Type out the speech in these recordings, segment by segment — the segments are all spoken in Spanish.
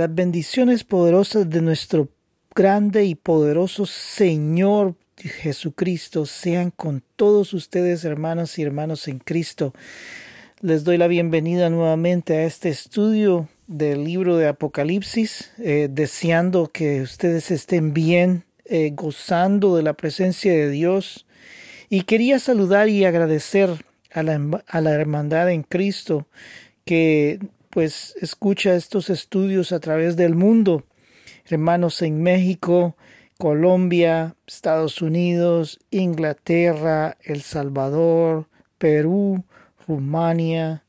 Las bendiciones poderosas de nuestro grande y poderoso Señor Jesucristo sean con todos ustedes, hermanos y hermanos en Cristo. Les doy la bienvenida nuevamente a este estudio del libro de Apocalipsis, eh, deseando que ustedes estén bien, eh, gozando de la presencia de Dios. Y quería saludar y agradecer a la, a la hermandad en Cristo que pues escucha estos estudios a través del mundo. Hermanos en México, Colombia, Estados Unidos, Inglaterra, El Salvador, Perú, Rumania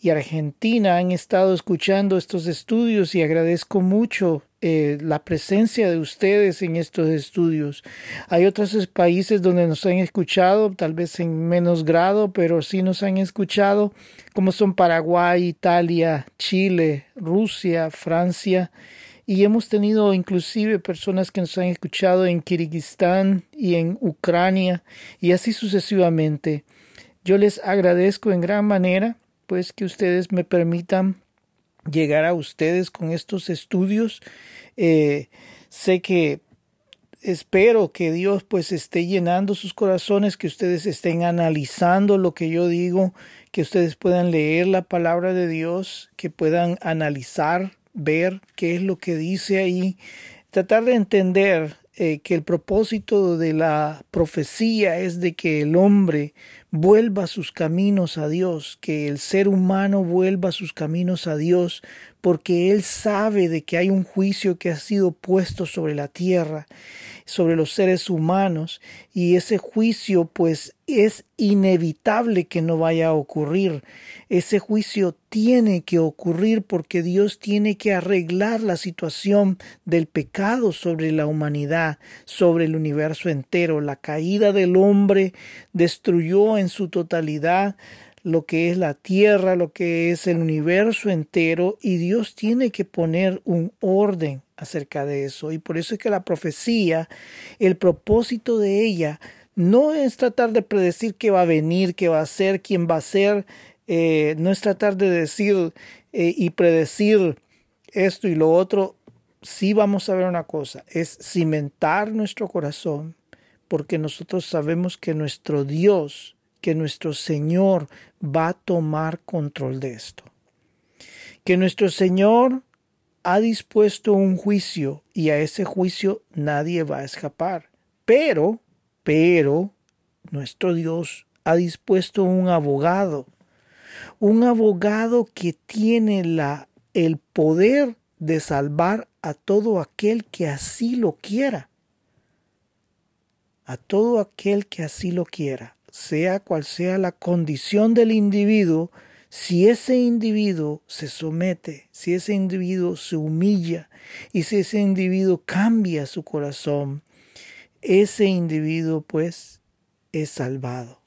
y Argentina han estado escuchando estos estudios y agradezco mucho eh, la presencia de ustedes en estos estudios. Hay otros países donde nos han escuchado, tal vez en menos grado, pero sí nos han escuchado, como son Paraguay, Italia, Chile, Rusia, Francia. Y hemos tenido inclusive personas que nos han escuchado en Kirguistán y en Ucrania y así sucesivamente. Yo les agradezco en gran manera, pues que ustedes me permitan llegar a ustedes con estos estudios. Eh, sé que espero que Dios pues esté llenando sus corazones, que ustedes estén analizando lo que yo digo, que ustedes puedan leer la palabra de Dios, que puedan analizar, ver qué es lo que dice ahí, tratar de entender eh, que el propósito de la profecía es de que el hombre vuelva sus caminos a Dios, que el ser humano vuelva sus caminos a Dios, porque Él sabe de que hay un juicio que ha sido puesto sobre la tierra, sobre los seres humanos, y ese juicio pues es inevitable que no vaya a ocurrir. Ese juicio tiene que ocurrir porque Dios tiene que arreglar la situación del pecado sobre la humanidad, sobre el universo entero. La caída del hombre destruyó en su totalidad lo que es la tierra, lo que es el universo entero, y Dios tiene que poner un orden acerca de eso. Y por eso es que la profecía, el propósito de ella, no es tratar de predecir qué va a venir, qué va a ser, quién va a ser, eh, no es tratar de decir eh, y predecir esto y lo otro. Sí vamos a ver una cosa, es cimentar nuestro corazón, porque nosotros sabemos que nuestro Dios que nuestro Señor va a tomar control de esto. Que nuestro Señor ha dispuesto un juicio y a ese juicio nadie va a escapar. Pero, pero, nuestro Dios ha dispuesto un abogado, un abogado que tiene la, el poder de salvar a todo aquel que así lo quiera. A todo aquel que así lo quiera sea cual sea la condición del individuo, si ese individuo se somete, si ese individuo se humilla y si ese individuo cambia su corazón, ese individuo pues es salvado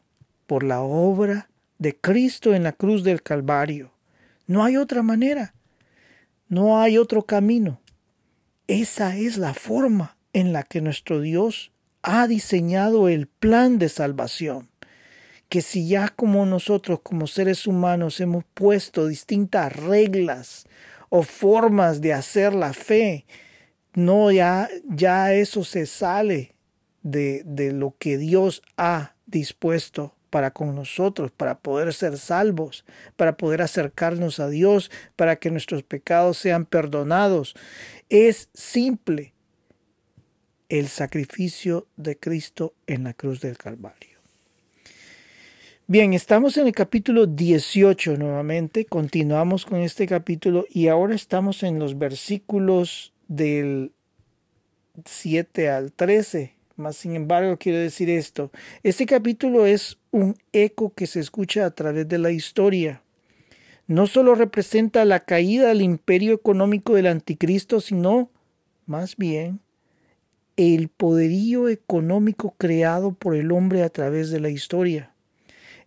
por la obra de Cristo en la cruz del Calvario. No hay otra manera, no hay otro camino. Esa es la forma en la que nuestro Dios ha diseñado el plan de salvación que si ya como nosotros como seres humanos hemos puesto distintas reglas o formas de hacer la fe, no ya, ya eso se sale de, de lo que Dios ha dispuesto para con nosotros, para poder ser salvos, para poder acercarnos a Dios, para que nuestros pecados sean perdonados. Es simple el sacrificio de Cristo en la cruz del Calvario. Bien, estamos en el capítulo 18 nuevamente, continuamos con este capítulo y ahora estamos en los versículos del 7 al 13. Más sin embargo, quiero decir esto, este capítulo es un eco que se escucha a través de la historia. No solo representa la caída del imperio económico del anticristo, sino más bien el poderío económico creado por el hombre a través de la historia.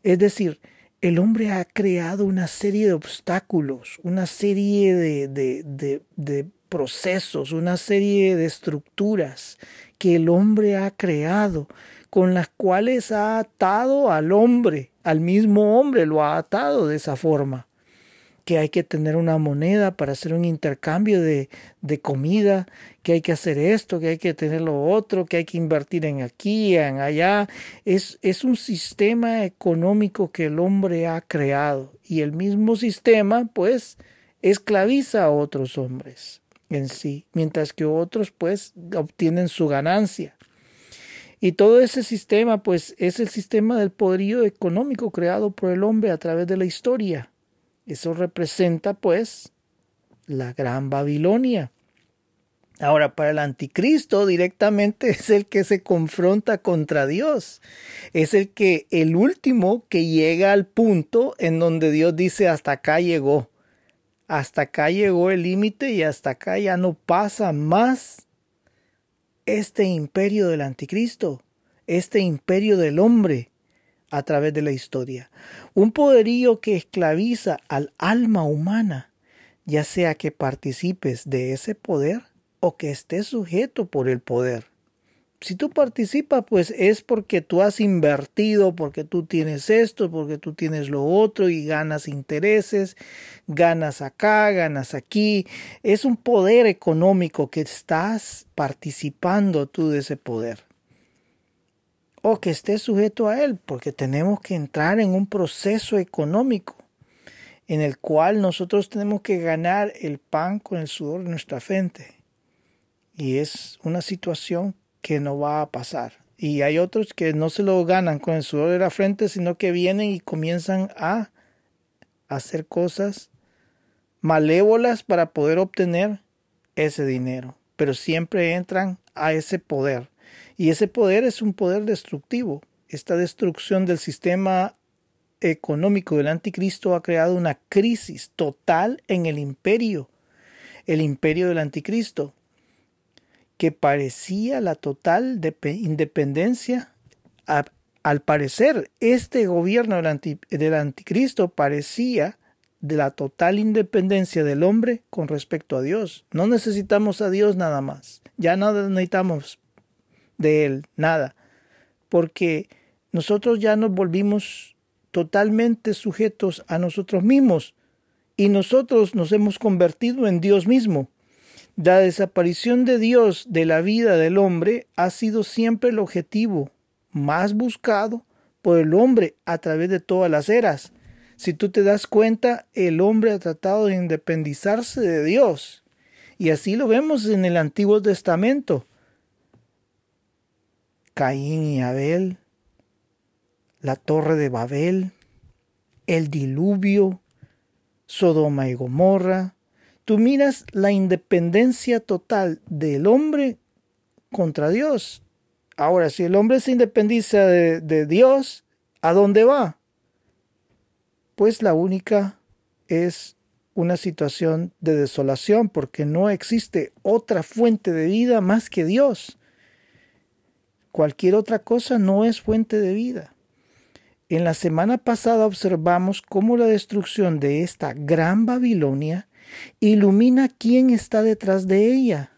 Es decir, el hombre ha creado una serie de obstáculos, una serie de, procesos, una serie de estructuras que el hombre ha creado, con las cuales ha atado al hombre, al mismo hombre lo ha atado de esa forma. Que hay que tener una moneda para hacer un intercambio de, de, comida, que hay que hacer esto, que hay que tener lo otro, que hay que invertir en aquí, en allá. Es, es un sistema económico que el hombre ha creado y el mismo sistema pues esclaviza a otros hombres en sí, mientras que otros pues obtienen su ganancia. Y todo ese sistema pues es el sistema del poderío económico creado por el hombre a través de la historia. Eso representa pues la gran Babilonia. Ahora, para el anticristo directamente es el que se confronta contra Dios. Es el que, el último que llega al punto en donde Dios dice hasta acá llegó. Hasta acá llegó el límite y hasta acá ya no pasa más este imperio del anticristo, este imperio del hombre a través de la historia. Un poderío que esclaviza al alma humana, ya sea que participes de ese poder o que estés sujeto por el poder. Si tú participas, pues es porque tú has invertido, porque tú tienes esto, porque tú tienes lo otro y ganas intereses, ganas acá, ganas aquí. Es un poder económico que estás participando tú de ese poder o que esté sujeto a él, porque tenemos que entrar en un proceso económico en el cual nosotros tenemos que ganar el pan con el sudor de nuestra frente. Y es una situación que no va a pasar. Y hay otros que no se lo ganan con el sudor de la frente, sino que vienen y comienzan a hacer cosas malévolas para poder obtener ese dinero. Pero siempre entran a ese poder y ese poder es un poder destructivo. Esta destrucción del sistema económico del anticristo ha creado una crisis total en el imperio, el imperio del anticristo, que parecía la total independencia. al parecer, este gobierno del anticristo parecía de la total independencia del hombre con respecto a Dios. No necesitamos a Dios nada más. Ya no necesitamos de Él, nada, porque nosotros ya nos volvimos totalmente sujetos a nosotros mismos y nosotros nos hemos convertido en Dios mismo. La desaparición de Dios de la vida del hombre ha sido siempre el objetivo más buscado por el hombre a través de todas las eras. Si tú te das cuenta, el hombre ha tratado de independizarse de Dios. Y así lo vemos en el Antiguo Testamento. Caín y Abel, la torre de Babel, el diluvio, Sodoma y Gomorra. Tú miras la independencia total del hombre contra Dios. Ahora, si el hombre se independiza de, de Dios, ¿a dónde va? Pues la única es una situación de desolación porque no existe otra fuente de vida más que Dios. Cualquier otra cosa no es fuente de vida. En la semana pasada observamos cómo la destrucción de esta gran Babilonia ilumina quién está detrás de ella.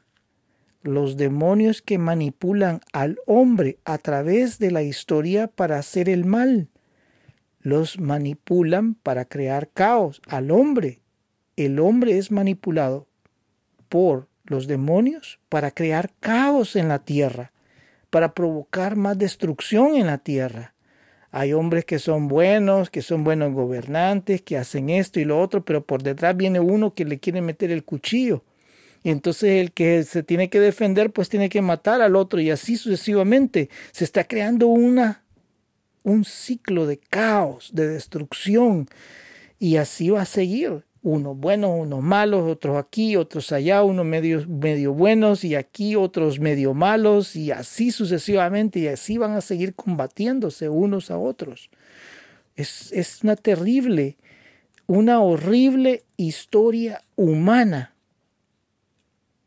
Los demonios que manipulan al hombre a través de la historia para hacer el mal. Los manipulan para crear caos al hombre. El hombre es manipulado por los demonios para crear caos en la tierra para provocar más destrucción en la tierra. Hay hombres que son buenos, que son buenos gobernantes, que hacen esto y lo otro, pero por detrás viene uno que le quiere meter el cuchillo. Y entonces el que se tiene que defender, pues tiene que matar al otro y así sucesivamente. Se está creando una, un ciclo de caos, de destrucción. Y así va a seguir unos buenos, unos malos, otros aquí, otros allá, unos medio, medio buenos y aquí otros medio malos y así sucesivamente y así van a seguir combatiéndose unos a otros. Es, es una terrible, una horrible historia humana.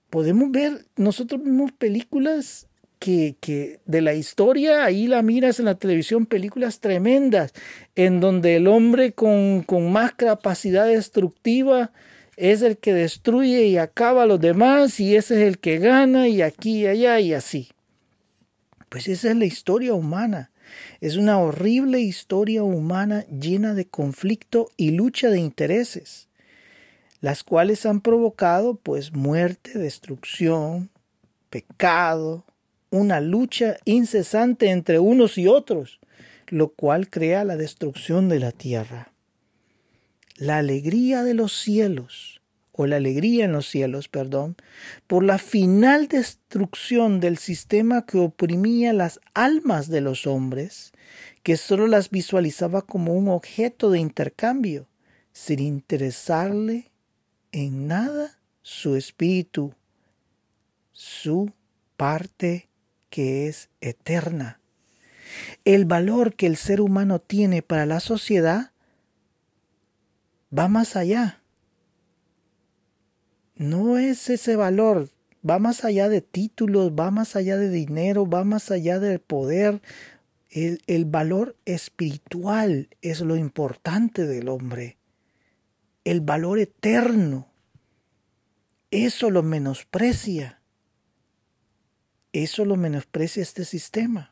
Podemos ver, nosotros vemos películas que, de la historia, ahí la miras en la televisión, películas tremendas, en donde el hombre con, con más capacidad destructiva es el que destruye y acaba a los demás, y ese es el que gana, y aquí y allá, y así. Pues esa es la historia humana. Es una horrible historia humana llena de conflicto y lucha de intereses. las cuales han provocado pues muerte, destrucción, pecado, una lucha incesante entre unos y otros, lo cual crea la destrucción de la tierra. La alegría de los cielos, o la alegría en los cielos, perdón, por la final destrucción del sistema que oprimía las almas de los hombres, que sólo las visualizaba como un objeto de intercambio, sin interesarle en nada su espíritu, su parte que es eterna. El valor que el ser humano tiene para la sociedad va más allá. No es ese valor, va más allá de títulos, va más allá de dinero, va más allá del poder. El, el valor espiritual es lo importante del hombre. El valor eterno. Eso lo menosprecia. Eso lo menosprecia este sistema.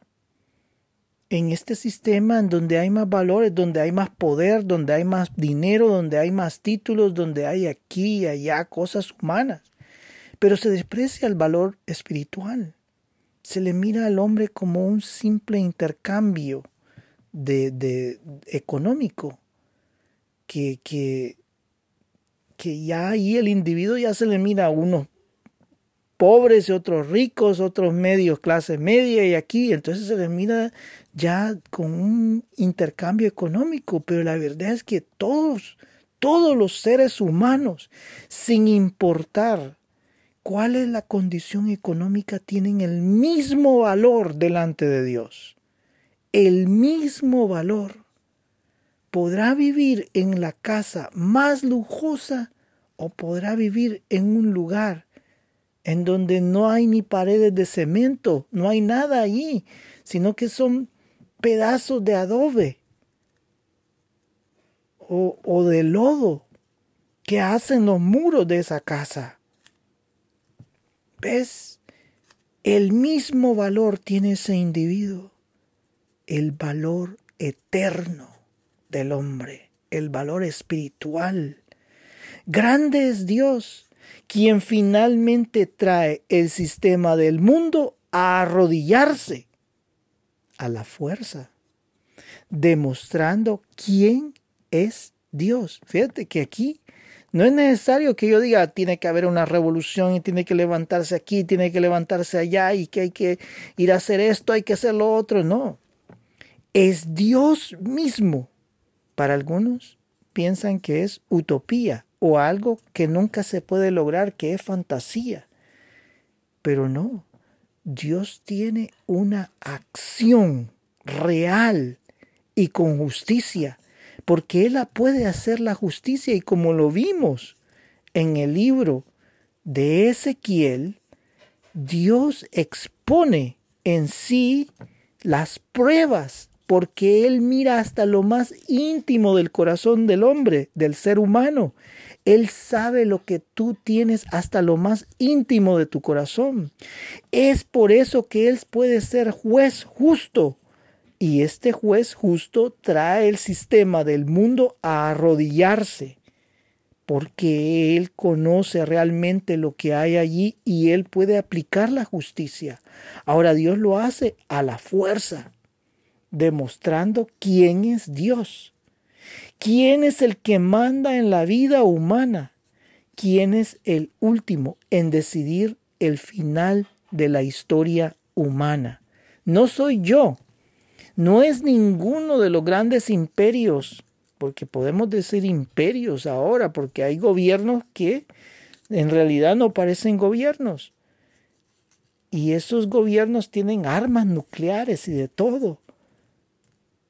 En este sistema en donde hay más valores, donde hay más poder, donde hay más dinero, donde hay más títulos, donde hay aquí y allá cosas humanas. Pero se desprecia el valor espiritual. Se le mira al hombre como un simple intercambio de, de económico que, que, que ya ahí el individuo ya se le mira a unos pobres y otros ricos, otros medios, clase media y aquí, entonces se les mira ya con un intercambio económico, pero la verdad es que todos, todos los seres humanos, sin importar cuál es la condición económica, tienen el mismo valor delante de Dios, el mismo valor. Podrá vivir en la casa más lujosa o podrá vivir en un lugar en donde no hay ni paredes de cemento, no hay nada allí, sino que son pedazos de adobe o, o de lodo que hacen los muros de esa casa. ¿Ves? El mismo valor tiene ese individuo, el valor eterno del hombre, el valor espiritual. Grande es Dios quien finalmente trae el sistema del mundo a arrodillarse a la fuerza, demostrando quién es Dios. Fíjate que aquí no es necesario que yo diga tiene que haber una revolución y tiene que levantarse aquí, tiene que levantarse allá y que hay que ir a hacer esto, hay que hacer lo otro. No, es Dios mismo. Para algunos piensan que es utopía o algo que nunca se puede lograr, que es fantasía. Pero no, Dios tiene una acción real y con justicia, porque Él puede hacer la justicia y como lo vimos en el libro de Ezequiel, Dios expone en sí las pruebas porque Él mira hasta lo más íntimo del corazón del hombre, del ser humano. Él sabe lo que tú tienes hasta lo más íntimo de tu corazón. Es por eso que Él puede ser juez justo. Y este juez justo trae el sistema del mundo a arrodillarse, porque Él conoce realmente lo que hay allí y Él puede aplicar la justicia. Ahora Dios lo hace a la fuerza, demostrando quién es Dios. ¿Quién es el que manda en la vida humana? ¿Quién es el último en decidir el final de la historia humana? No soy yo, no es ninguno de los grandes imperios, porque podemos decir imperios ahora, porque hay gobiernos que en realidad no parecen gobiernos. Y esos gobiernos tienen armas nucleares y de todo.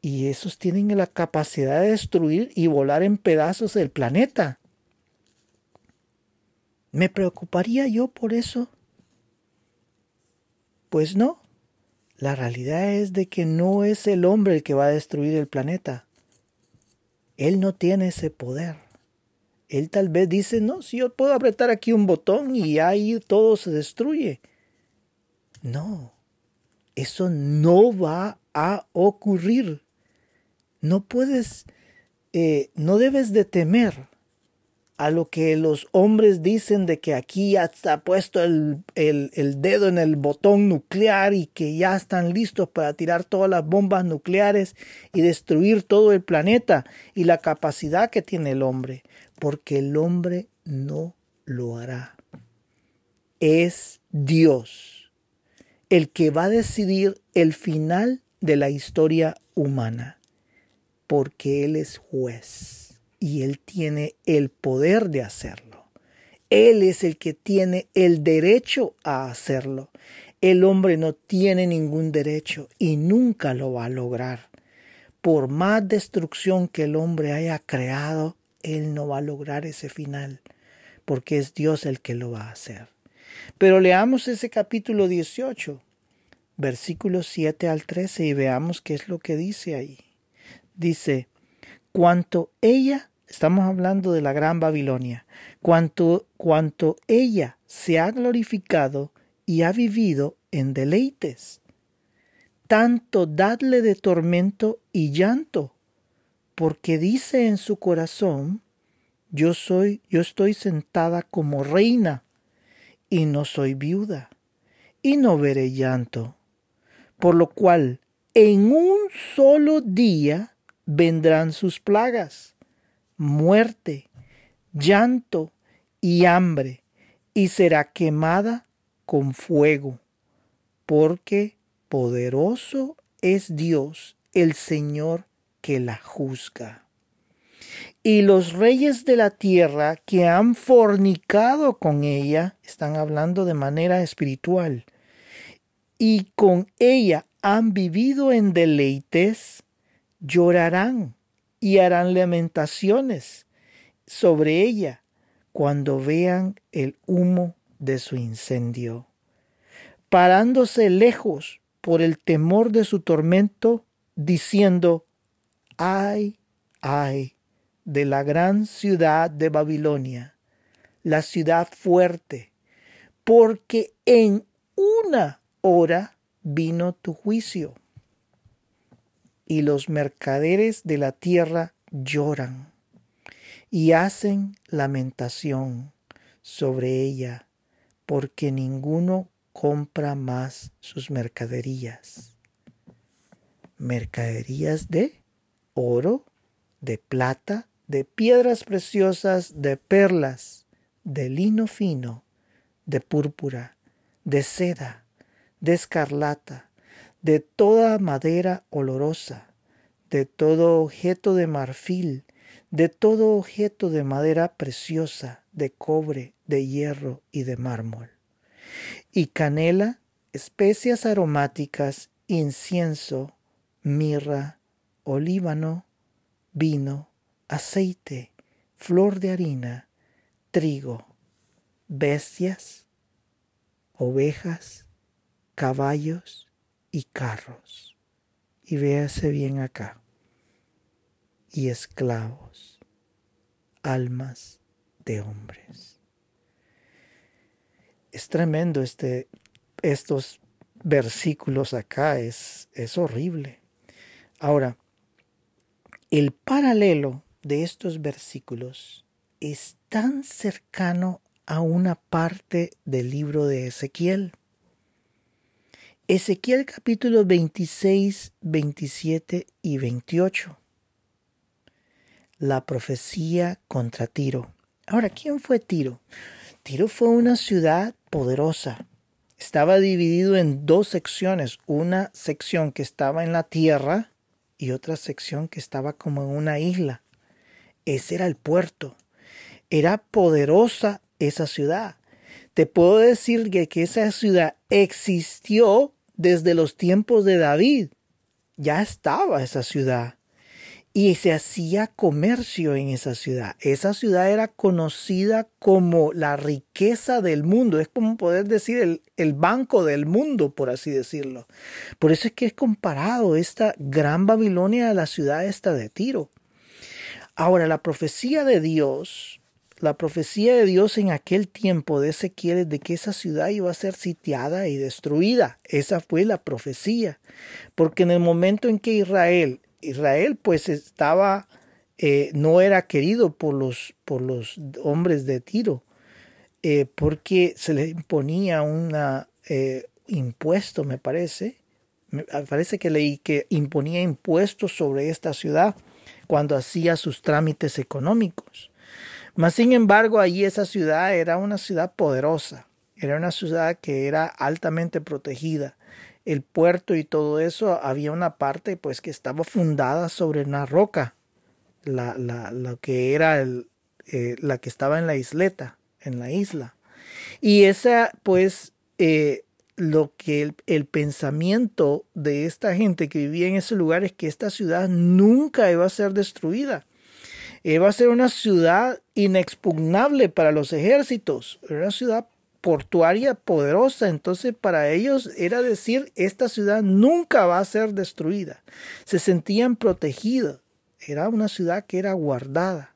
Y esos tienen la capacidad de destruir y volar en pedazos el planeta. ¿Me preocuparía yo por eso? Pues no. La realidad es de que no es el hombre el que va a destruir el planeta. Él no tiene ese poder. Él tal vez dice, no, si yo puedo apretar aquí un botón y ahí todo se destruye. No, eso no va a ocurrir. No puedes, eh, no debes de temer a lo que los hombres dicen de que aquí ya está puesto el, el, dedo en el botón nuclear y que ya están listos para tirar todas las bombas nucleares y destruir todo el planeta y la capacidad que tiene el hombre, porque el hombre no lo hará. Es Dios el que va a decidir el final de la historia humana, porque Él es juez y Él tiene el poder de hacerlo. Él es el que tiene el derecho a hacerlo. El hombre no tiene ningún derecho y nunca lo va a lograr. Por más destrucción que el hombre haya creado, Él no va a lograr ese final, porque es Dios el que lo va a hacer. Pero leamos ese capítulo 18, versículos 7 al 13, y veamos qué es lo que dice ahí. Dice, cuanto ella Estamos hablando de la gran Babilonia. Cuanto, cuanto ella se ha glorificado y ha vivido en deleites. Tanto dadle de tormento y llanto, porque dice en su corazón, yo soy, yo estoy sentada como reina, y no soy viuda, y no veré llanto. Por lo cual, en un solo día vendrán sus plagas muerte, llanto y hambre, y será quemada con fuego, porque poderoso es Dios, el Señor que la juzga. Y los reyes de la tierra que han fornicado con ella, están hablando de manera espiritual, y con ella han vivido en deleites, llorarán y harán lamentaciones sobre ella cuando vean el humo de su incendio. Parándose lejos por el temor de su tormento, diciendo, ay, ay, de la gran ciudad de Babilonia, la ciudad fuerte, porque en una hora vino tu juicio y los mercaderes de la tierra lloran y hacen lamentación sobre ella, porque ninguno compra más sus mercaderías. Mercaderías de oro, de plata, de piedras preciosas, de perlas, de lino fino, de púrpura, de seda, de escarlata, de toda madera olorosa, de todo objeto de marfil, de todo objeto de madera preciosa, de cobre, de hierro y de mármol. Y canela, especias aromáticas, incienso, mirra, olíbano, vino, aceite, flor de harina, trigo, bestias, ovejas, caballos, y carros. Y véase bien acá. Y esclavos, almas de hombres. Es tremendo este, estos versículos acá, es, es horrible. Ahora, el paralelo de estos versículos es tan cercano a una parte del libro de Ezequiel. Ezequiel capítulo 26, 27 y 28. La profecía contra Tiro. Ahora, ¿quién fue Tiro? Tiro fue una ciudad poderosa. Estaba dividido en dos secciones, una sección que estaba en la tierra y otra sección que estaba como en una isla. Ese era el puerto. Era poderosa esa ciudad. Te puedo decir que, que esa ciudad existió desde los tiempos de David. Ya estaba esa ciudad y se hacía comercio en esa ciudad. Esa ciudad era conocida como la riqueza del mundo, es como poder decir el, el, banco del mundo, por así decirlo. Por eso es que es comparado esta gran Babilonia a la ciudad esta de Tiro. Ahora, la profecía de Dios la profecía de Dios en aquel tiempo de Ezequiel es de que esa ciudad iba a ser sitiada y destruida. Esa fue la profecía. Porque en el momento en que Israel, Israel pues estaba eh, no era querido por los, por los hombres de Tiro, eh, porque se le imponía un eh, impuesto, me parece. Me parece que leí que imponía impuestos sobre esta ciudad cuando hacía sus trámites económicos. Mas, sin embargo, allí esa ciudad era una ciudad poderosa, era una ciudad que era altamente protegida. El puerto y todo eso, había una parte pues que estaba fundada sobre una roca, la, la, que era el, eh, la que estaba en la isleta, en la isla. Y esa pues eh, lo que el, pensamiento de esta gente que vivía en ese lugar es que esta ciudad nunca iba a ser destruida. Iba a ser una ciudad inexpugnable para los ejércitos, una ciudad portuaria poderosa, entonces para ellos era decir, esta ciudad nunca va a ser destruida. Se sentían protegidos, era una ciudad que era guardada.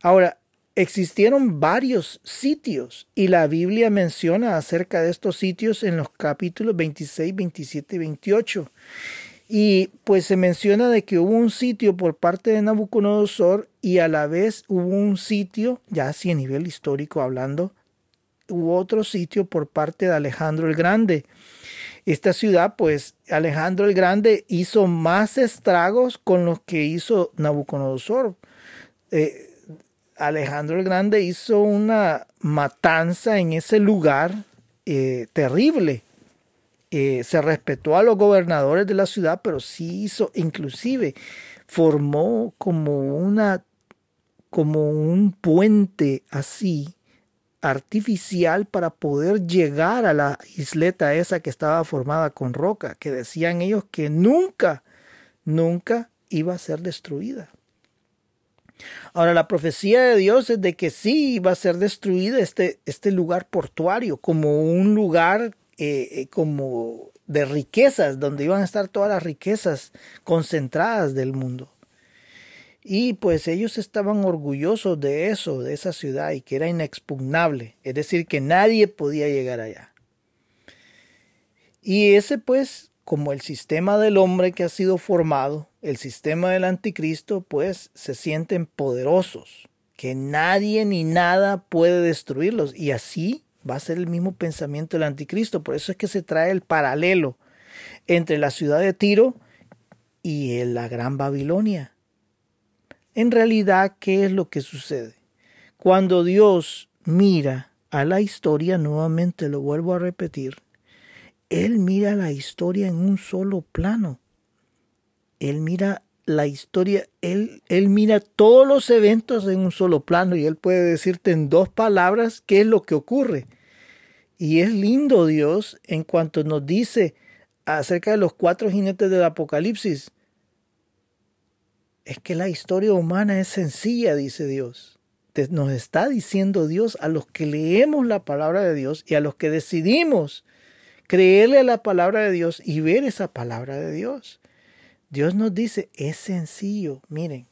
Ahora, existieron varios sitios y la Biblia menciona acerca de estos sitios en los capítulos 26, 27 y 28. Y pues se menciona de que hubo un sitio por parte de Nabucodonosor y a la vez hubo un sitio, ya así a nivel histórico hablando, hubo otro sitio por parte de Alejandro el Grande. Esta ciudad, pues Alejandro el Grande hizo más estragos con los que hizo Nabucodonosor. Eh, Alejandro el Grande hizo una matanza en ese lugar eh, terrible eh, se respetó a los gobernadores de la ciudad, pero sí hizo, inclusive formó como una, como un puente así artificial para poder llegar a la isleta esa que estaba formada con roca, que decían ellos que nunca, nunca iba a ser destruida. Ahora, la profecía de Dios es de que sí iba a ser destruida este, este lugar portuario como un lugar eh, eh, como de riquezas, donde iban a estar todas las riquezas concentradas del mundo. Y pues ellos estaban orgullosos de eso, de esa ciudad, y que era inexpugnable, es decir, que nadie podía llegar allá. Y ese pues, como el sistema del hombre que ha sido formado, el sistema del anticristo, pues se sienten poderosos, que nadie ni nada puede destruirlos. Y así va a ser el mismo pensamiento del anticristo. Por eso es que se trae el paralelo entre la ciudad de Tiro y la gran Babilonia. En realidad, ¿qué es lo que sucede? Cuando Dios mira a la historia, nuevamente lo vuelvo a repetir, Él mira la historia en un solo plano. Él mira la historia, él, él mira todos los eventos en un solo plano y él puede decirte en dos palabras qué es lo que ocurre. Y es lindo Dios en cuanto nos dice acerca de los cuatro jinetes del Apocalipsis. Es que la historia humana es sencilla, dice Dios. Nos está diciendo Dios a los que leemos la palabra de Dios y a los que decidimos creerle a la palabra de Dios y ver esa palabra de Dios. Dios nos dice, es sencillo, miren,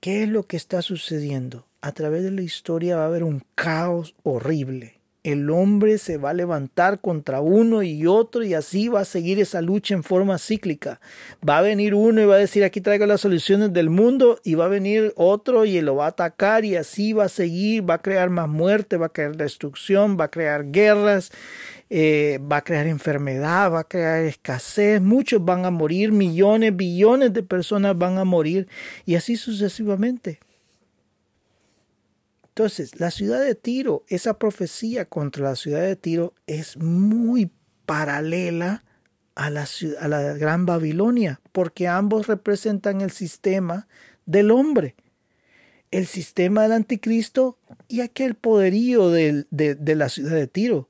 ¿qué es lo que está sucediendo? A través de la historia va a haber un caos horrible. El hombre se va a levantar contra uno y otro y así va a seguir esa lucha en forma cíclica. Va a venir uno y va a decir aquí traigo las soluciones del mundo y va a venir otro y lo va a atacar y así va a seguir, va a crear más muerte, va a crear destrucción, va a crear guerras eh, va a crear enfermedad, va a crear escasez, muchos van a morir, millones, billones de personas van a morir y así sucesivamente. Entonces, la ciudad de Tiro, esa profecía contra la ciudad de Tiro es muy paralela a la, a la gran Babilonia, porque ambos representan el sistema del hombre, el sistema del anticristo y aquel poderío de, de la ciudad de Tiro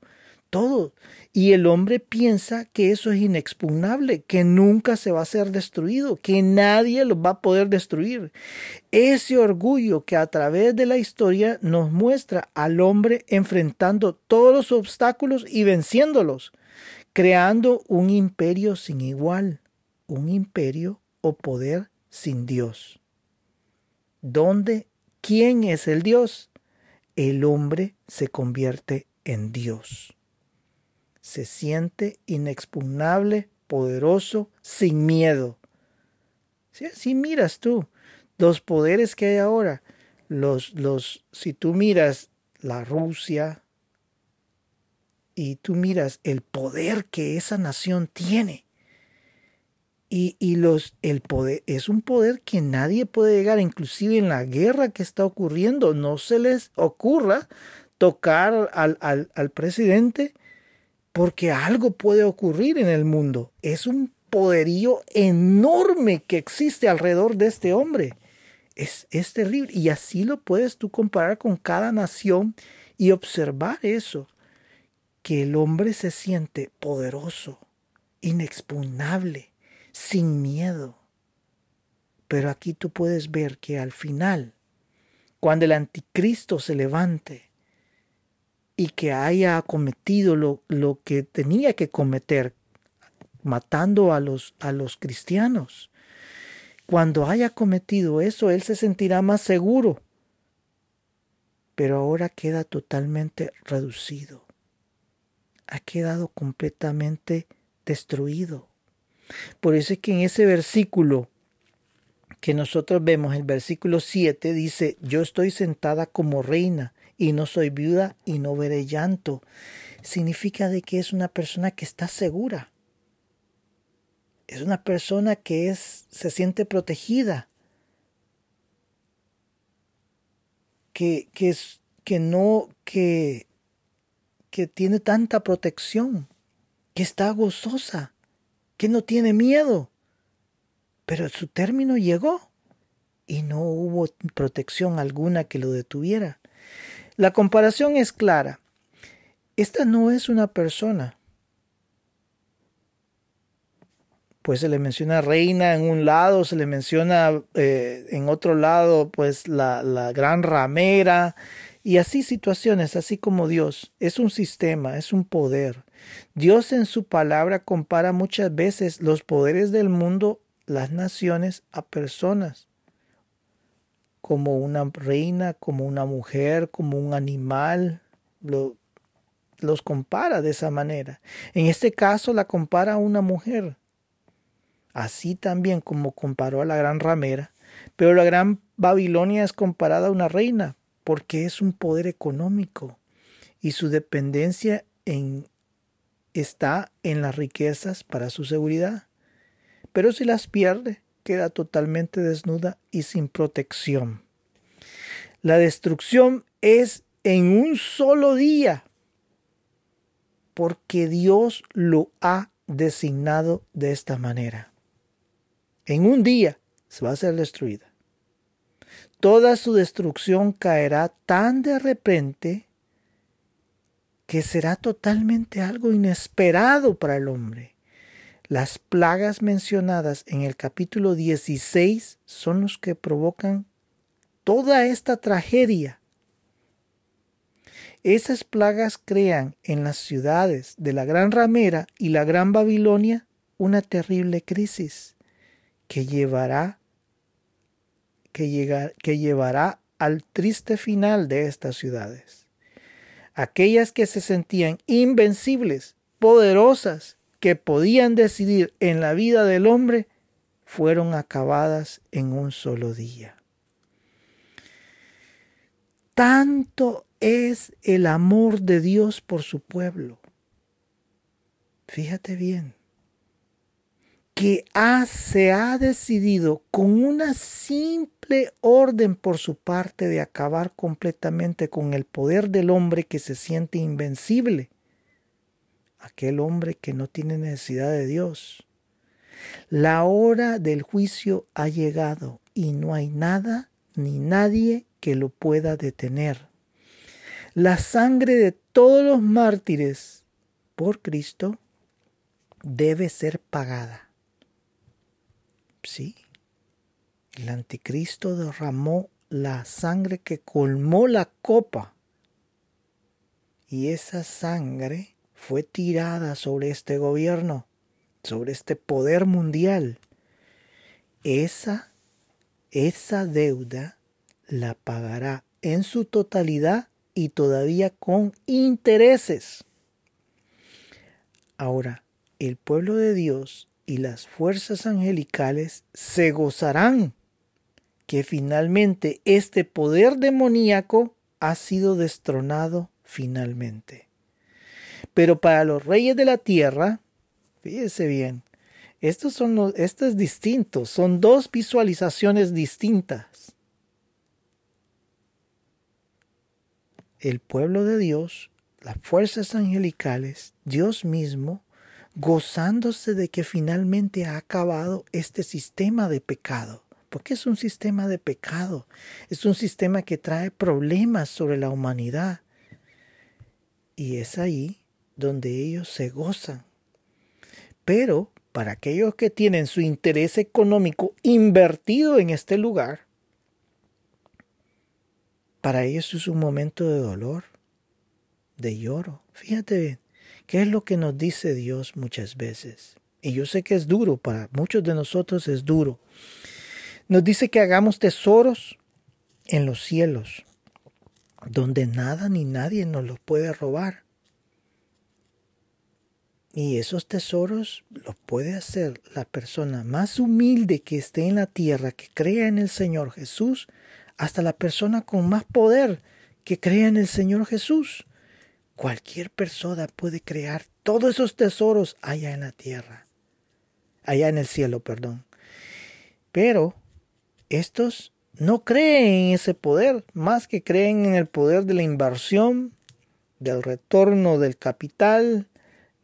todo. Y el hombre piensa que eso es inexpugnable, que nunca se va a ser destruido, que nadie lo va a poder destruir. Ese orgullo que a través de la historia nos muestra al hombre enfrentando todos los obstáculos y venciéndolos, creando un imperio sin igual, un imperio o poder sin Dios. ¿Dónde? ¿Quién es el Dios? El hombre se convierte en Dios se siente inexpugnable, poderoso, sin miedo. Si, miras tú los poderes que hay ahora, los, los, si tú miras la Rusia y tú miras el poder que esa nación tiene, y, y, los, el poder es un poder que nadie puede llegar, inclusive en la guerra que está ocurriendo, no se les ocurra tocar al, al, al presidente porque algo puede ocurrir en el mundo. Es un poderío enorme que existe alrededor de este hombre. Es, es terrible. Y así lo puedes tú comparar con cada nación y observar eso, que el hombre se siente poderoso, inexpugnable, sin miedo. Pero aquí tú puedes ver que al final, cuando el anticristo se levante y que haya cometido lo, lo que tenía que cometer, matando a los, a los cristianos. Cuando haya cometido eso, él se sentirá más seguro. Pero ahora queda totalmente reducido. Ha quedado completamente destruido. Por eso es que en ese versículo que nosotros vemos, el versículo 7, dice, yo estoy sentada como reina y no soy viuda y no veré llanto. Significa de que es una persona que está segura es una persona que es, se siente protegida, que, que, es, que no, que, que tiene tanta protección, que está gozosa, que no tiene miedo. Pero su término llegó y no hubo protección alguna que lo detuviera. La comparación es clara. Esta no es una persona pues se le menciona reina en un lado, se le menciona eh, en otro lado, pues la, la gran ramera, y así situaciones, así como Dios. Es un sistema, es un poder. Dios en su palabra compara muchas veces los poderes del mundo, las naciones, a personas, como una reina, como una mujer, como un animal. Lo, los compara de esa manera. En este caso la compara a una mujer así también como comparó a la gran ramera, pero la gran Babilonia es comparada a una reina, porque es un poder económico y su dependencia en, está en las riquezas para su seguridad. Pero si las pierde, queda totalmente desnuda y sin protección. La destrucción es en un solo día, porque Dios lo ha designado de esta manera en un día se va a ser destruida. Toda su destrucción caerá tan de repente que será totalmente algo inesperado para el hombre. Las plagas mencionadas en el capítulo 16 son los que provocan toda esta tragedia. Esas plagas crean en las ciudades de la Gran Ramera y la Gran Babilonia una terrible crisis que llevará que, que llevará al triste final de estas ciudades. Aquellas que se sentían invencibles, poderosas, que podían decidir en la vida del hombre, fueron acabadas en un solo día. Tanto es el amor de Dios por su pueblo. Fíjate bien que se ha decidido con una simple orden por su parte de acabar completamente con el poder del hombre que se siente invencible, aquel hombre que no tiene necesidad de Dios. La hora del juicio ha llegado y no hay nada ni nadie que lo pueda detener. La sangre de todos los mártires por Cristo debe ser pagada Sí. El anticristo derramó la sangre que colmó la copa. Y esa sangre fue tirada sobre este gobierno, sobre este poder mundial. Esa, esa deuda la pagará en su totalidad y todavía con intereses. Ahora, el pueblo de Dios y las fuerzas angelicales se gozarán que finalmente este poder demoníaco ha sido destronado finalmente. Pero para los reyes de la tierra, fíjese bien, estos son los, es distinto, son dos visualizaciones distintas. El pueblo de Dios, las fuerzas angelicales, Dios mismo, gozándose de que finalmente ha acabado este sistema de pecado. Porque es un sistema de pecado, es un sistema que trae problemas sobre la humanidad. Y es ahí donde ellos se gozan. Pero para aquellos que tienen su interés económico invertido en este lugar, para ellos es un momento de dolor, de lloro. Fíjate bien, ¿qué es lo que nos dice Dios muchas veces? Y yo sé que es duro, para muchos de nosotros es duro. Nos dice que hagamos tesoros en los cielos, donde nada ni nadie nos los puede robar. Y esos tesoros los puede hacer la persona más humilde que esté en la tierra, que crea en el Señor Jesús, hasta la persona con más poder que crea en el Señor Jesús. Cualquier persona puede crear todos esos tesoros allá en la tierra, allá en el cielo, perdón. Pero estos no creen en ese poder, más que creen en el poder de la inversión, del retorno del capital,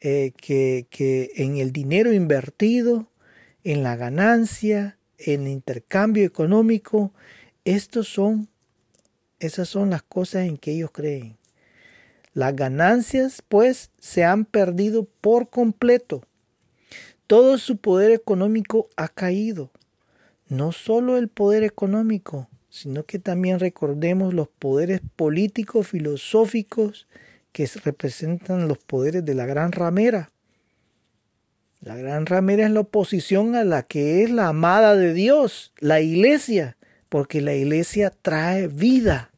eh, que, en el dinero invertido, en la ganancia, en el intercambio económico, estos son, esas son las cosas en que ellos creen. Las ganancias, pues, se han perdido por completo. Todo su poder económico ha caído. No solo el poder económico, sino que también recordemos los poderes políticos, filosóficos, que representan los poderes de la gran ramera. La gran ramera es la oposición a la que es la amada de Dios, la iglesia, porque la iglesia trae vida.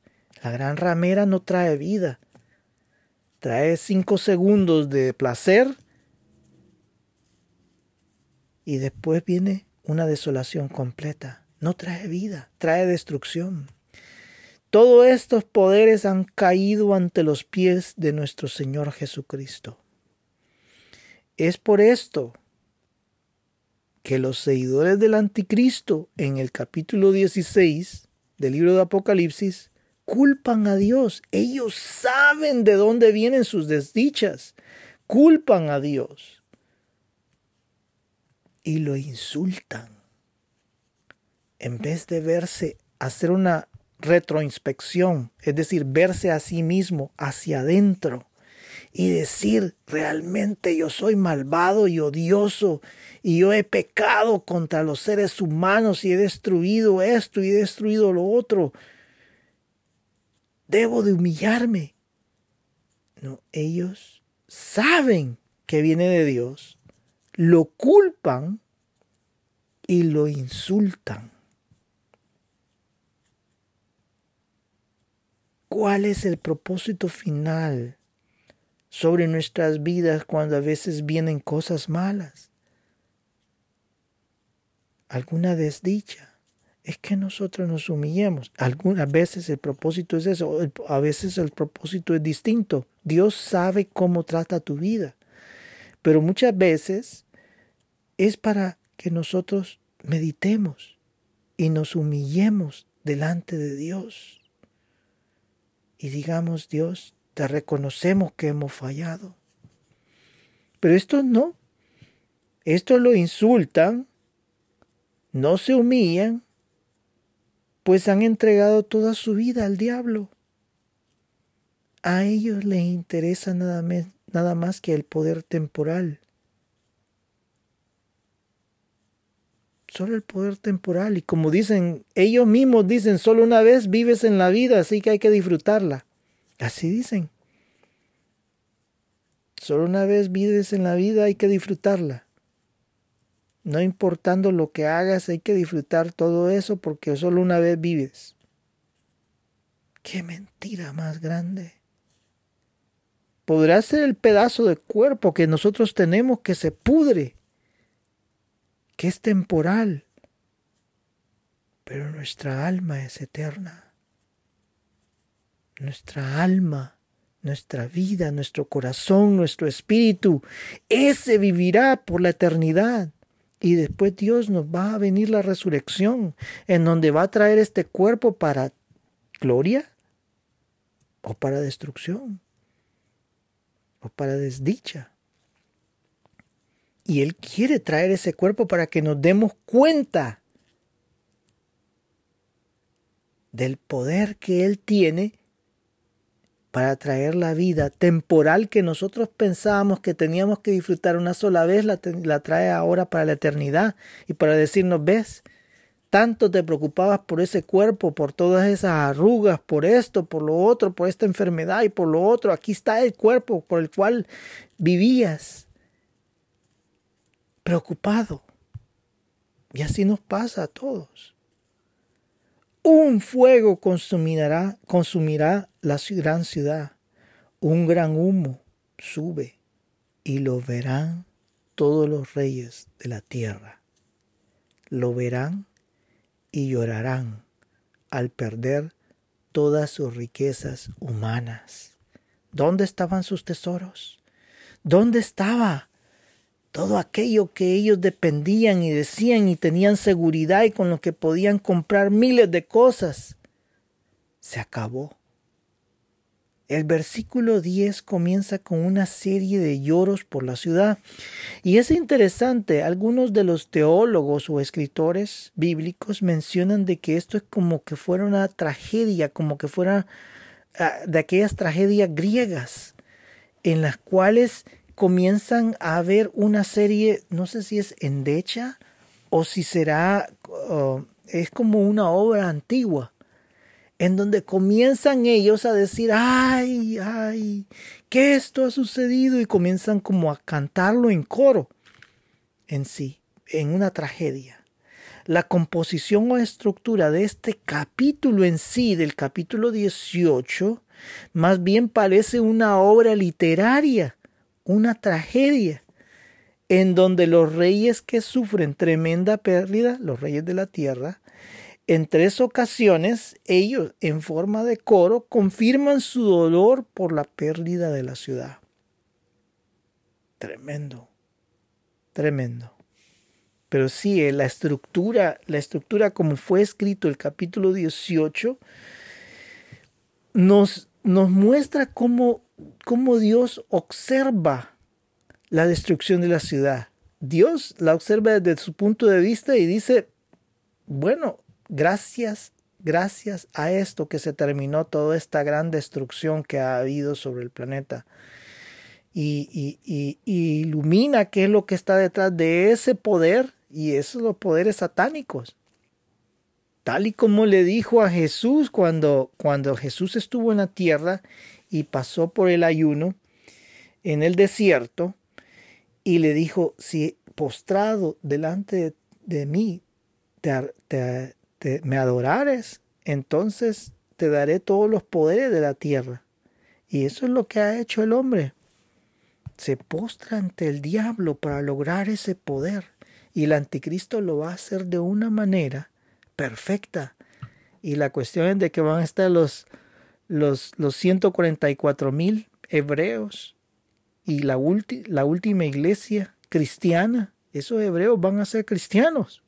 La gran ramera no trae vida. Trae cinco segundos de placer y después viene una desolación completa. No trae vida, trae destrucción. Todos estos poderes han caído ante los pies de nuestro Señor Jesucristo. Es por esto que los seguidores del anticristo en el capítulo 16 del libro de Apocalipsis culpan a Dios. Ellos saben de dónde vienen sus desdichas. Culpan a Dios. Y lo insultan. En vez de verse hacer una retroinspección, es decir, verse a sí mismo hacia adentro y decir, realmente yo soy malvado y odioso y yo he pecado contra los seres humanos y he destruido esto y he destruido lo otro. Debo de humillarme. No, ellos saben que viene de Dios, lo culpan y lo insultan. ¿Cuál es el propósito final sobre nuestras vidas cuando a veces vienen cosas malas? Alguna desdicha. Es que nosotros nos humillemos. Algunas veces el propósito es eso, a veces el propósito es distinto. Dios sabe cómo trata tu vida. Pero muchas veces es para que nosotros meditemos y nos humillemos delante de Dios y digamos, Dios, te reconocemos que hemos fallado. Pero esto no. Esto lo insultan, no se humillan, pues han entregado toda su vida al diablo. A ellos les interesa nada, nada más que el poder temporal. Solo el poder temporal. Y como dicen, ellos mismos dicen, solo una vez vives en la vida, así que hay que disfrutarla. Así dicen. Solo una vez vives en la vida, hay que disfrutarla. No importando lo que hagas, hay que disfrutar todo eso porque solo una vez vives. Qué mentira más grande. Podrá ser el pedazo de cuerpo que nosotros tenemos que se pudre que es temporal, pero nuestra alma es eterna. Nuestra alma, nuestra vida, nuestro corazón, nuestro espíritu, ese vivirá por la eternidad. Y después Dios nos va a venir la resurrección, en donde va a traer este cuerpo para gloria o para destrucción o para desdicha. Y Él quiere traer ese cuerpo para que nos demos cuenta del poder que Él tiene para traer la vida temporal que nosotros pensábamos que teníamos que disfrutar una sola vez, la, trae ahora para la eternidad y para decirnos, ves, tanto te preocupabas por ese cuerpo, por todas esas arrugas, por esto, por lo otro, por esta enfermedad y por lo otro, aquí está el cuerpo por el cual vivías preocupado. Y así nos pasa a todos un fuego consumirá, consumirá la gran ciudad, un gran humo sube y lo verán todos los reyes de la tierra. Lo verán y llorarán al perder todas sus riquezas humanas. ¿Dónde estaban sus tesoros? ¿Dónde estaba todo aquello que ellos dependían y decían y tenían seguridad y con lo que podían comprar miles de cosas, se acabó. El versículo 10 comienza con una serie de lloros por la ciudad. Y es interesante, algunos de los teólogos o escritores bíblicos mencionan de que esto es como que fuera una tragedia, como que fuera ah, de aquellas tragedias griegas, en las cuales comienzan a haber una serie, no sé si es endecha o si será, es como una obra antigua, en donde comienzan ellos a decir, ay, ay, que esto ha sucedido y comienzan como a cantarlo en coro en sí, en una tragedia. La composición o estructura de este capítulo en sí, del capítulo 18, más bien parece una obra literaria una tragedia en donde los reyes que sufren tremenda pérdida, los reyes de la tierra, en tres ocasiones ellos en forma de coro confirman su dolor por la pérdida de la ciudad. Tremendo, tremendo. Pero sí, eh, la estructura, la estructura como fue escrito el capítulo 18, nos, nos muestra cómo cómo Dios observa la destrucción de la ciudad. Dios la observa desde su punto de vista y dice, bueno, gracias, gracias a esto que se terminó toda esta gran destrucción que ha habido sobre el planeta. Y, ilumina qué es lo que está detrás de ese poder y esos los poderes satánicos. Tal y como le dijo a Jesús cuando, cuando Jesús estuvo en la tierra y pasó por el ayuno en el desierto y le dijo, si postrado delante de, mí te, me adorares, entonces te daré todos los poderes de la tierra. Y eso es lo que ha hecho el hombre. Se postra ante el diablo para lograr ese poder. Y el anticristo lo va a hacer de una manera perfecta. Y la cuestión es de que van a estar los, los, los 144 mil hebreos y la, la última iglesia cristiana, esos hebreos van a ser cristianos,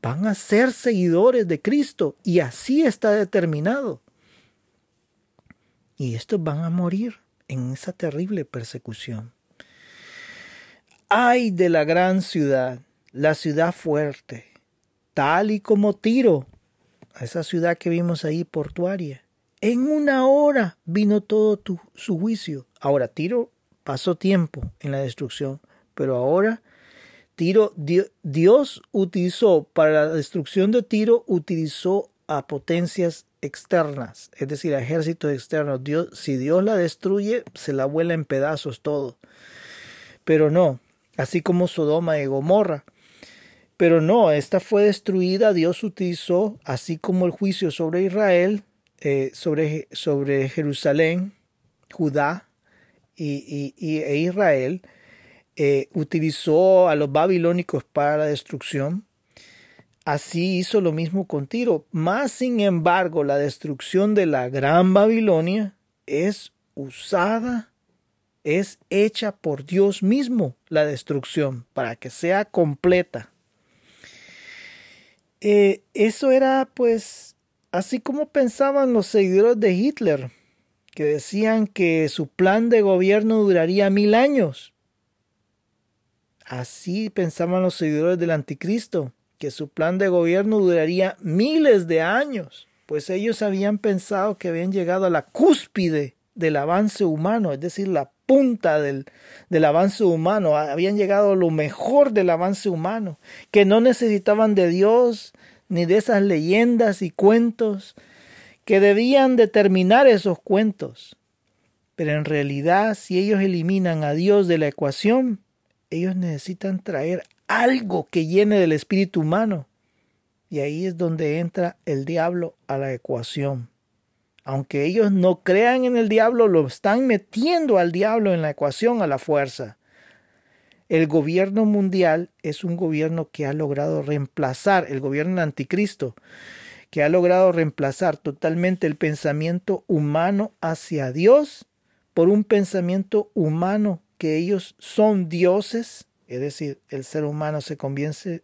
van a ser seguidores de Cristo y así está determinado. Y estos van a morir en esa terrible persecución. Ay de la gran ciudad, la ciudad fuerte, tal y como Tiro, a esa ciudad que vimos ahí portuaria, en una hora vino todo su juicio. Ahora, Tiro pasó tiempo en la destrucción, pero ahora Tiro, Dios utilizó para la destrucción de Tiro, utilizó a potencias externas, es decir, a ejércitos externos. Dios, si Dios la destruye, se la vuela en pedazos todo. Pero no, así como Sodoma y Gomorra. Pero no, esta fue destruida, Dios utilizó, así como el juicio sobre Israel, eh, sobre, sobre Jerusalén, Judá y, e Israel, eh, utilizó a los babilónicos para la destrucción, así hizo lo mismo con Tiro. Más sin embargo, la destrucción de la gran Babilonia es usada, es hecha por Dios mismo la destrucción para que sea completa. Eh, eso era pues así como pensaban los seguidores de Hitler, que decían que su plan de gobierno duraría mil años. Así pensaban los seguidores del anticristo, que su plan de gobierno duraría miles de años, pues ellos habían pensado que habían llegado a la cúspide del avance humano, es decir, la punta del, del, avance humano, habían llegado a lo mejor del avance humano, que no necesitaban de Dios ni de esas leyendas y cuentos que debían determinar esos cuentos. Pero en realidad, si ellos eliminan a Dios de la ecuación, ellos necesitan traer algo que llene del espíritu humano. Y ahí es donde entra el diablo a la ecuación aunque ellos no crean en el diablo, lo están metiendo al diablo en la ecuación a la fuerza. El gobierno mundial es un gobierno que ha logrado reemplazar, el gobierno anticristo, que ha logrado reemplazar totalmente el pensamiento humano hacia Dios por un pensamiento humano que ellos son dioses, es decir, el ser humano se convierte,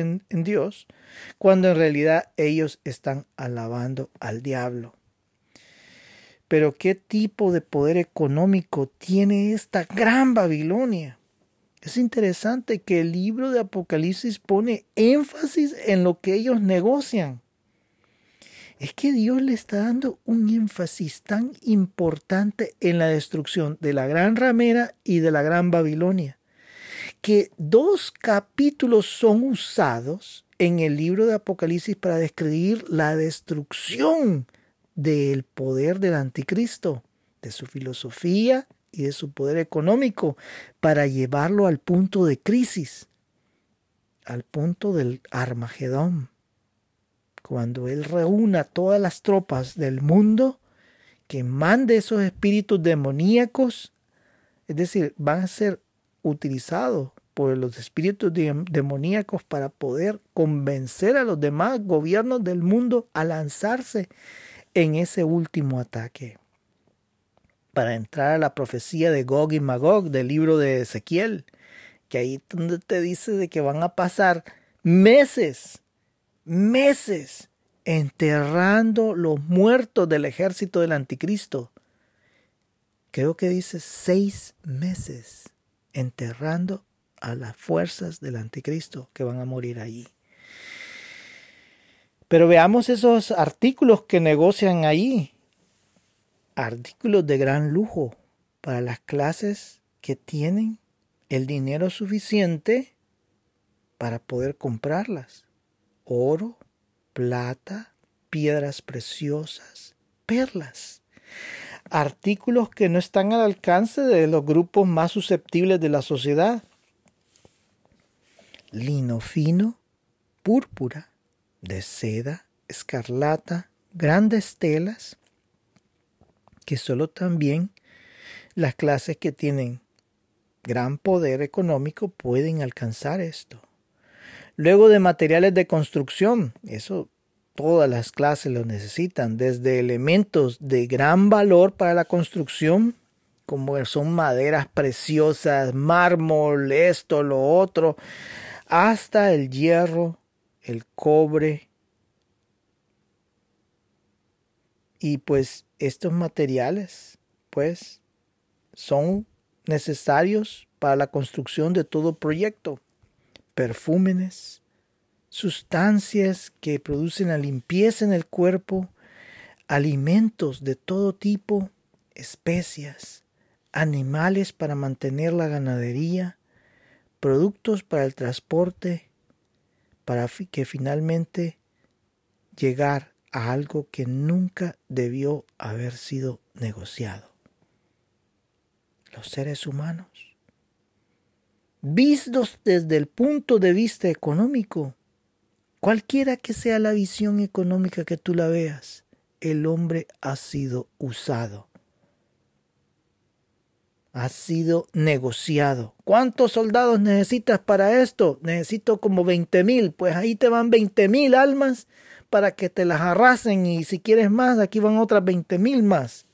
en, en Dios, cuando en realidad ellos están alabando al diablo. Pero ¿qué tipo de poder económico tiene esta gran Babilonia? Es interesante que el libro de Apocalipsis pone énfasis en lo que ellos negocian. Es que Dios le está dando un énfasis tan importante en la destrucción de la gran ramera y de la gran Babilonia, que dos capítulos son usados en el libro de Apocalipsis para describir la destrucción del poder del anticristo, de su filosofía y de su poder económico, para llevarlo al punto de crisis, al punto del Armagedón. Cuando Él reúna todas las tropas del mundo, que mande esos espíritus demoníacos, es decir, van a ser utilizados por los espíritus demoníacos para poder convencer a los demás gobiernos del mundo a lanzarse en ese último ataque. Para entrar a la profecía de Gog y Magog del libro de Ezequiel, que ahí te dice de que van a pasar meses, meses enterrando los muertos del ejército del anticristo. Creo que dice seis meses enterrando a las fuerzas del anticristo que van a morir allí. Pero veamos esos artículos que negocian ahí. Artículos de gran lujo para las clases que tienen el dinero suficiente para poder comprarlas. Oro, plata, piedras preciosas, perlas. Artículos que no están al alcance de los grupos más susceptibles de la sociedad. Lino fino, púrpura, de seda, escarlata, grandes telas, que solo también las clases que tienen gran poder económico pueden alcanzar esto. Luego de materiales de construcción, eso todas las clases lo necesitan, desde elementos de gran valor para la construcción, como son maderas preciosas, mármol, esto, lo otro, hasta el hierro, el cobre. Y pues estos materiales, pues, son necesarios para la construcción de todo proyecto. Perfúmenes, sustancias que producen la limpieza en el cuerpo, alimentos de todo tipo, especias, animales para mantener la ganadería, productos para el transporte, para que finalmente llegar a algo que nunca debió haber sido negociado. Los seres humanos, vistos desde el punto de vista económico, cualquiera que sea la visión económica que tú la veas, el hombre ha sido usado. Ha sido negociado. ¿Cuántos soldados necesitas para esto? Necesito como 20 mil. Pues ahí te van 20 mil almas para que te las arrasen y si quieres más, aquí van otras 20 mil más.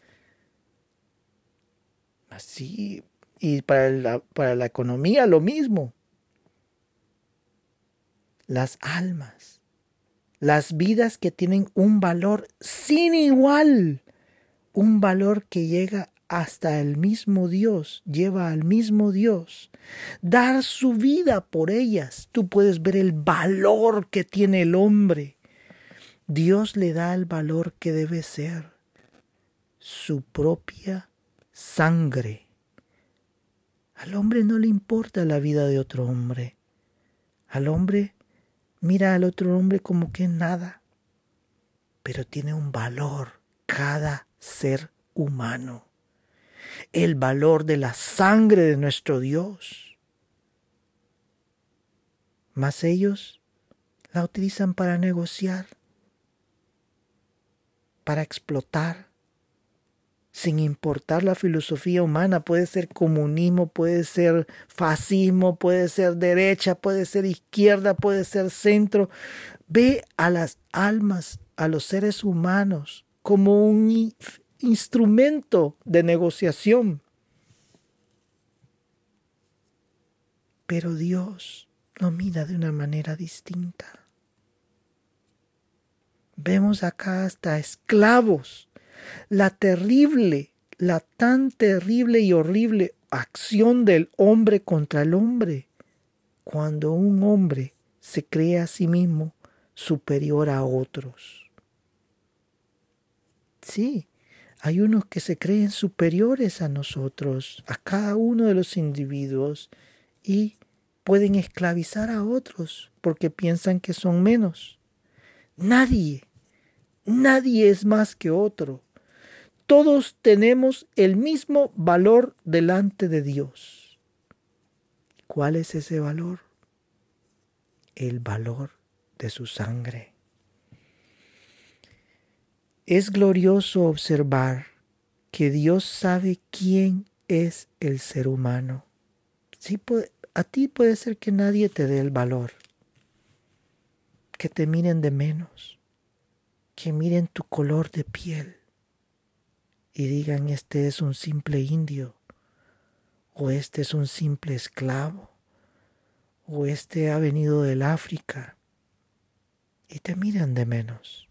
Así, y para la, para la economía lo mismo. Las almas, las vidas que tienen un valor sin igual, un valor que llega hasta el mismo Dios, lleva al mismo Dios, dar su vida por ellas. Tú puedes ver el valor que tiene el hombre. Dios le da el valor que debe ser, su propia sangre. Al hombre no le importa la vida de otro hombre. Al hombre mira al otro hombre como que nada, pero tiene un valor cada ser humano el valor de la sangre de nuestro Dios. Mas ellos la utilizan para negociar, para explotar, sin importar la filosofía humana. Puede ser comunismo, puede ser fascismo, puede ser derecha, puede ser izquierda, puede ser centro. Ve a las almas, a los seres humanos, como un instrumento de negociación. Pero Dios lo mira de una manera distinta. Vemos acá hasta esclavos, la terrible, la tan terrible y horrible acción del hombre contra el hombre, cuando un hombre se cree a sí mismo superior a otros. Sí, hay unos que se creen superiores a nosotros, a cada uno de los individuos, y pueden esclavizar a otros porque piensan que son menos. Nadie, nadie es más que otro. Todos tenemos el mismo valor delante de Dios. ¿Cuál es ese valor? El valor de su sangre. Es glorioso observar que Dios sabe quién es el ser humano. Sí, a ti puede ser que nadie te dé el valor, que te miren de menos, que miren tu color de piel y digan este es un simple indio, o este es un simple esclavo, o este ha venido del África, y te miran de menos.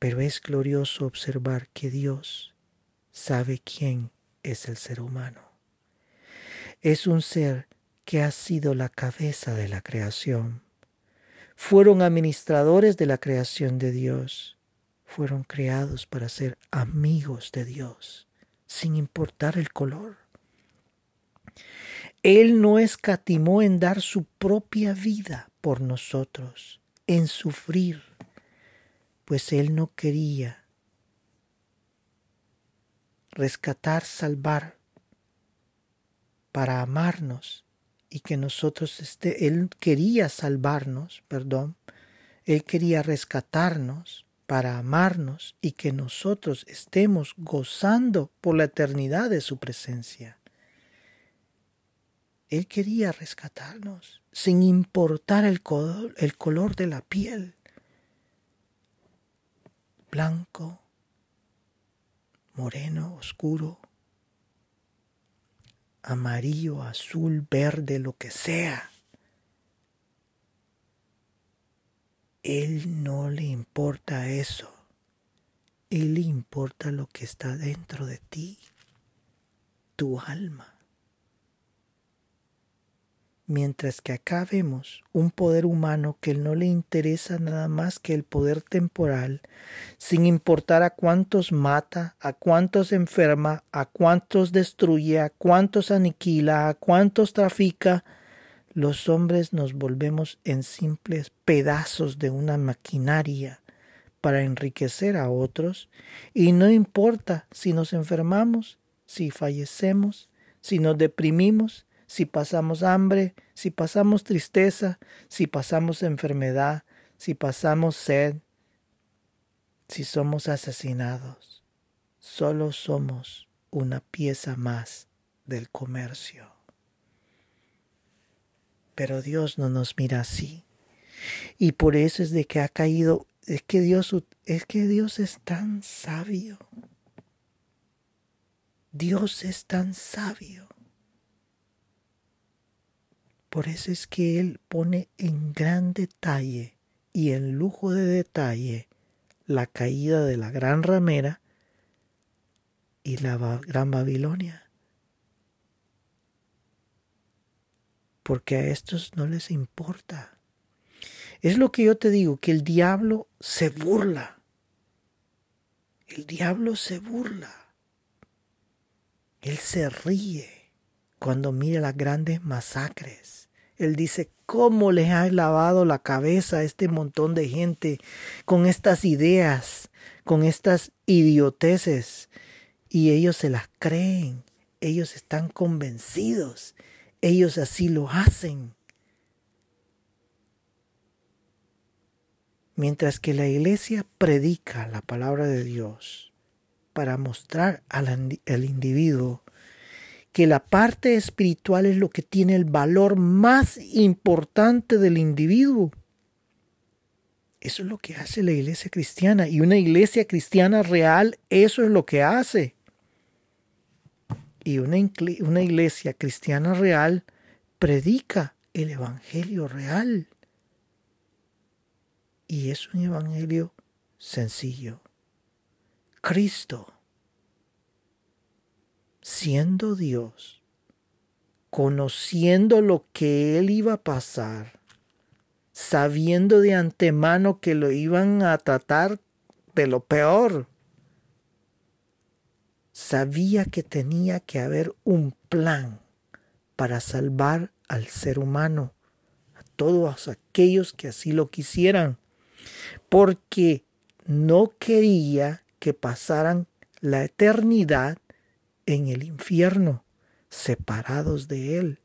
Pero es glorioso observar que Dios sabe quién es el ser humano. Es un ser que ha sido la cabeza de la creación. Fueron administradores de la creación de Dios. Fueron creados para ser amigos de Dios, sin importar el color. Él no escatimó en dar su propia vida por nosotros, en sufrir, pues Él no quería rescatar, salvar, para amarnos y que nosotros esté, Él quería salvarnos, perdón, Él quería rescatarnos para amarnos y que nosotros estemos gozando por la eternidad de su presencia. Él quería rescatarnos sin importar el color, el color de la piel blanco, moreno, oscuro, amarillo, azul, verde, lo que sea. Él no le importa eso. Él le importa lo que está dentro de ti, tu alma mientras que acá vemos un poder humano que no le interesa nada más que el poder temporal, sin importar a cuántos mata, a cuántos enferma, a cuántos destruye, a cuántos aniquila, a cuántos trafica, los hombres nos volvemos en simples pedazos de una maquinaria para enriquecer a otros, y no importa si nos enfermamos, si fallecemos, si nos deprimimos, si pasamos hambre, si pasamos tristeza, si pasamos enfermedad, si pasamos sed, si somos asesinados. Solo somos una pieza más del comercio. Pero Dios no nos mira así. Y por eso es de que ha caído, es que Dios, es que Dios es tan sabio. Dios es tan sabio. Por eso es que Él pone en gran detalle y en lujo de detalle la caída de la gran ramera y la gran Babilonia. Porque a estos no les importa. Es lo que yo te digo, que el diablo se burla. El diablo se burla. Él se ríe cuando mira las grandes masacres. Él dice, ¿cómo les ha lavado la cabeza a este montón de gente con estas ideas, con estas idioteces? Y ellos se las creen, ellos están convencidos, ellos así lo hacen. Mientras que la iglesia predica la palabra de Dios para mostrar al, individuo que la parte espiritual es lo que tiene el valor más importante del individuo. Eso es lo que hace la iglesia cristiana. Y una iglesia cristiana real, eso es lo que hace. Y una, una iglesia cristiana real predica el Evangelio real. Y es un evangelio sencillo. Cristo, siendo Dios, conociendo lo que Él iba a pasar, sabiendo de antemano que lo iban a tratar de lo peor, sabía que tenía que haber un plan para salvar al ser humano, a todos aquellos que así lo quisieran porque no quería que pasaran la eternidad en el infierno, separados de Él.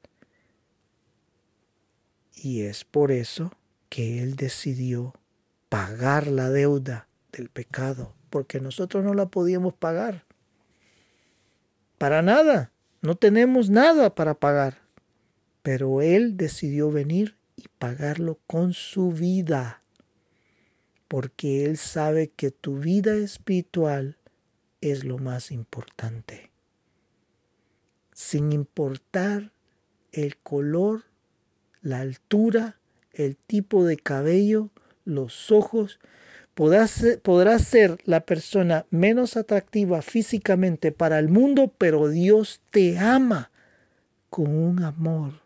Y es por eso que Él decidió pagar la deuda del pecado, porque nosotros no la podíamos pagar. Para nada, no tenemos nada para pagar. Pero Él decidió venir y pagarlo con su vida porque Él sabe que tu vida espiritual es lo más importante. Sin importar el color, la altura, el tipo de cabello, los ojos, podrás ser, ser la persona menos atractiva físicamente para el mundo, pero Dios te ama con un amor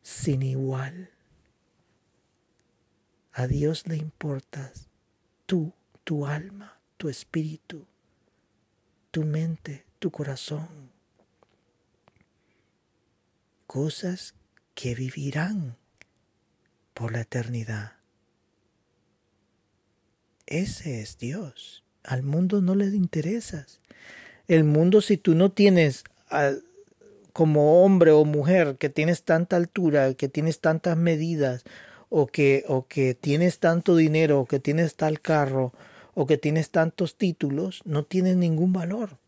sin igual. A Dios le importas tú, tu alma, tu espíritu, tu mente, tu corazón. Cosas que vivirán por la eternidad. Ese es Dios. Al mundo no le interesas. El mundo, si tú no tienes como hombre o mujer que tienes tanta altura, que tienes tantas medidas, o que, o que tienes tanto dinero, o que tienes tal carro, o que tienes tantos títulos, no tienes ningún valor.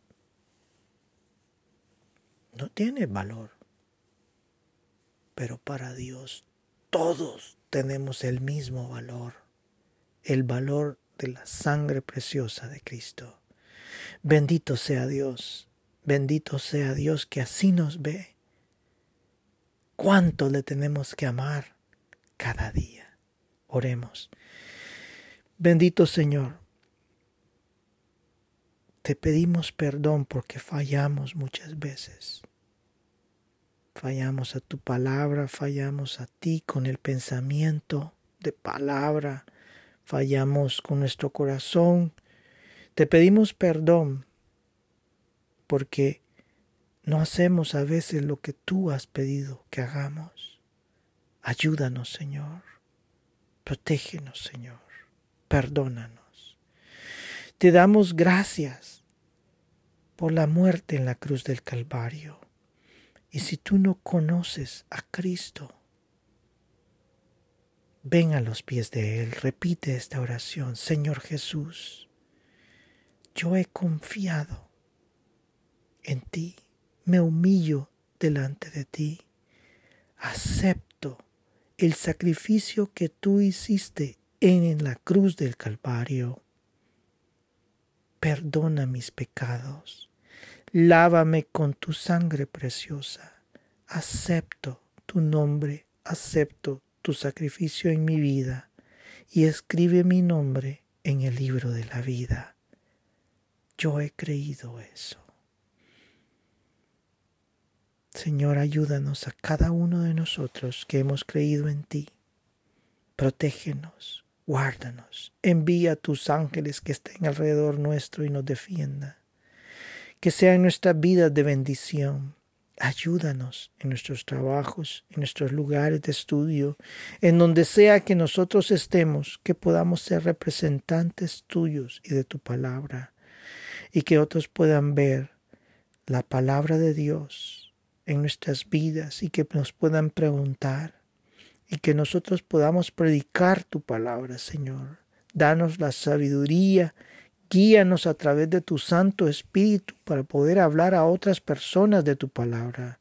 No tiene valor. Pero para Dios todos tenemos el mismo valor, el valor de la sangre preciosa de Cristo. Bendito sea Dios, bendito sea Dios que así nos ve. ¿Cuánto le tenemos que amar? cada día. Oremos. Bendito Señor, te pedimos perdón porque fallamos muchas veces. Fallamos a tu palabra, fallamos a ti con el pensamiento de palabra, fallamos con nuestro corazón. Te pedimos perdón porque no hacemos a veces lo que tú has pedido que hagamos. Ayúdanos, Señor. Protégenos, Señor. Perdónanos. Te damos gracias por la muerte en la cruz del Calvario. Y si tú no conoces a Cristo, ven a los pies de Él, repite esta oración. Señor Jesús, yo he confiado en ti, me humillo delante de ti, acepto el sacrificio que tú hiciste en la cruz del Calvario. Perdona mis pecados, lávame con tu sangre preciosa, acepto tu nombre, acepto tu sacrificio en mi vida y escribe mi nombre en el libro de la vida. Yo he creído eso. Señor, ayúdanos a cada uno de nosotros que hemos creído en ti. Protégenos, guárdanos, envía a tus ángeles que estén alrededor nuestro y nos defiendan. Que sean nuestras vidas de bendición. Ayúdanos en nuestros trabajos, en nuestros lugares de estudio, en donde sea que nosotros estemos, que podamos ser representantes tuyos y de tu palabra, y que otros puedan ver la palabra de Dios en nuestras vidas y que nos puedan preguntar, y que nosotros podamos predicar tu palabra, Señor. Danos la sabiduría, guíanos a través de tu Santo Espíritu para poder hablar a otras personas de tu palabra.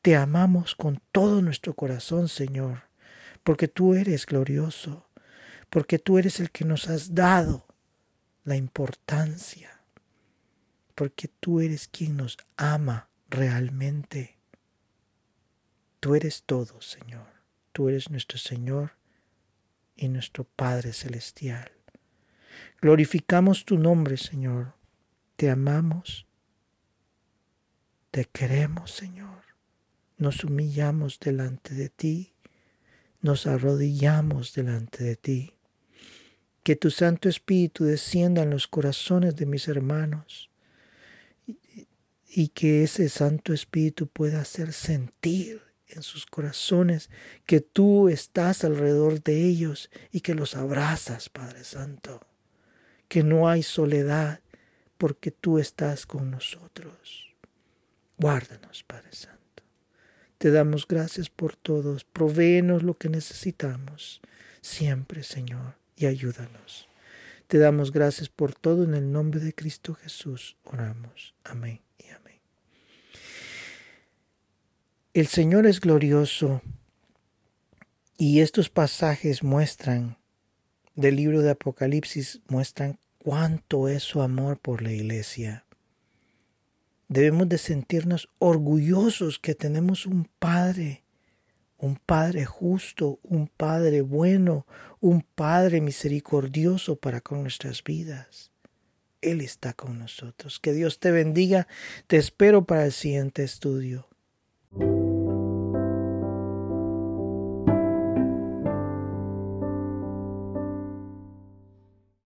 Te amamos con todo nuestro corazón, Señor, porque tú eres glorioso, porque tú eres el que nos has dado la importancia, porque tú eres quien nos ama realmente. Tú eres todo, Señor. Tú eres nuestro Señor y nuestro Padre Celestial. Glorificamos tu nombre, Señor. Te amamos. Te queremos, Señor. Nos humillamos delante de ti. Nos arrodillamos delante de ti. Que tu Santo Espíritu descienda en los corazones de mis hermanos y que ese Santo Espíritu pueda hacer sentir en sus corazones, que tú estás alrededor de ellos y que los abrazas, Padre Santo, que no hay soledad porque tú estás con nosotros. Guárdanos, Padre Santo. Te damos gracias por todos, provéenos lo que necesitamos siempre, Señor, y ayúdanos. Te damos gracias por todo en el nombre de Cristo Jesús. Oramos. Amén. El Señor es glorioso y estos pasajes muestran del libro de Apocalipsis muestran cuánto es su amor por la iglesia. Debemos de sentirnos orgullosos que tenemos un Padre, un Padre justo, un Padre bueno, un Padre misericordioso para con nuestras vidas. Él está con nosotros. Que Dios te bendiga. Te espero para el siguiente estudio.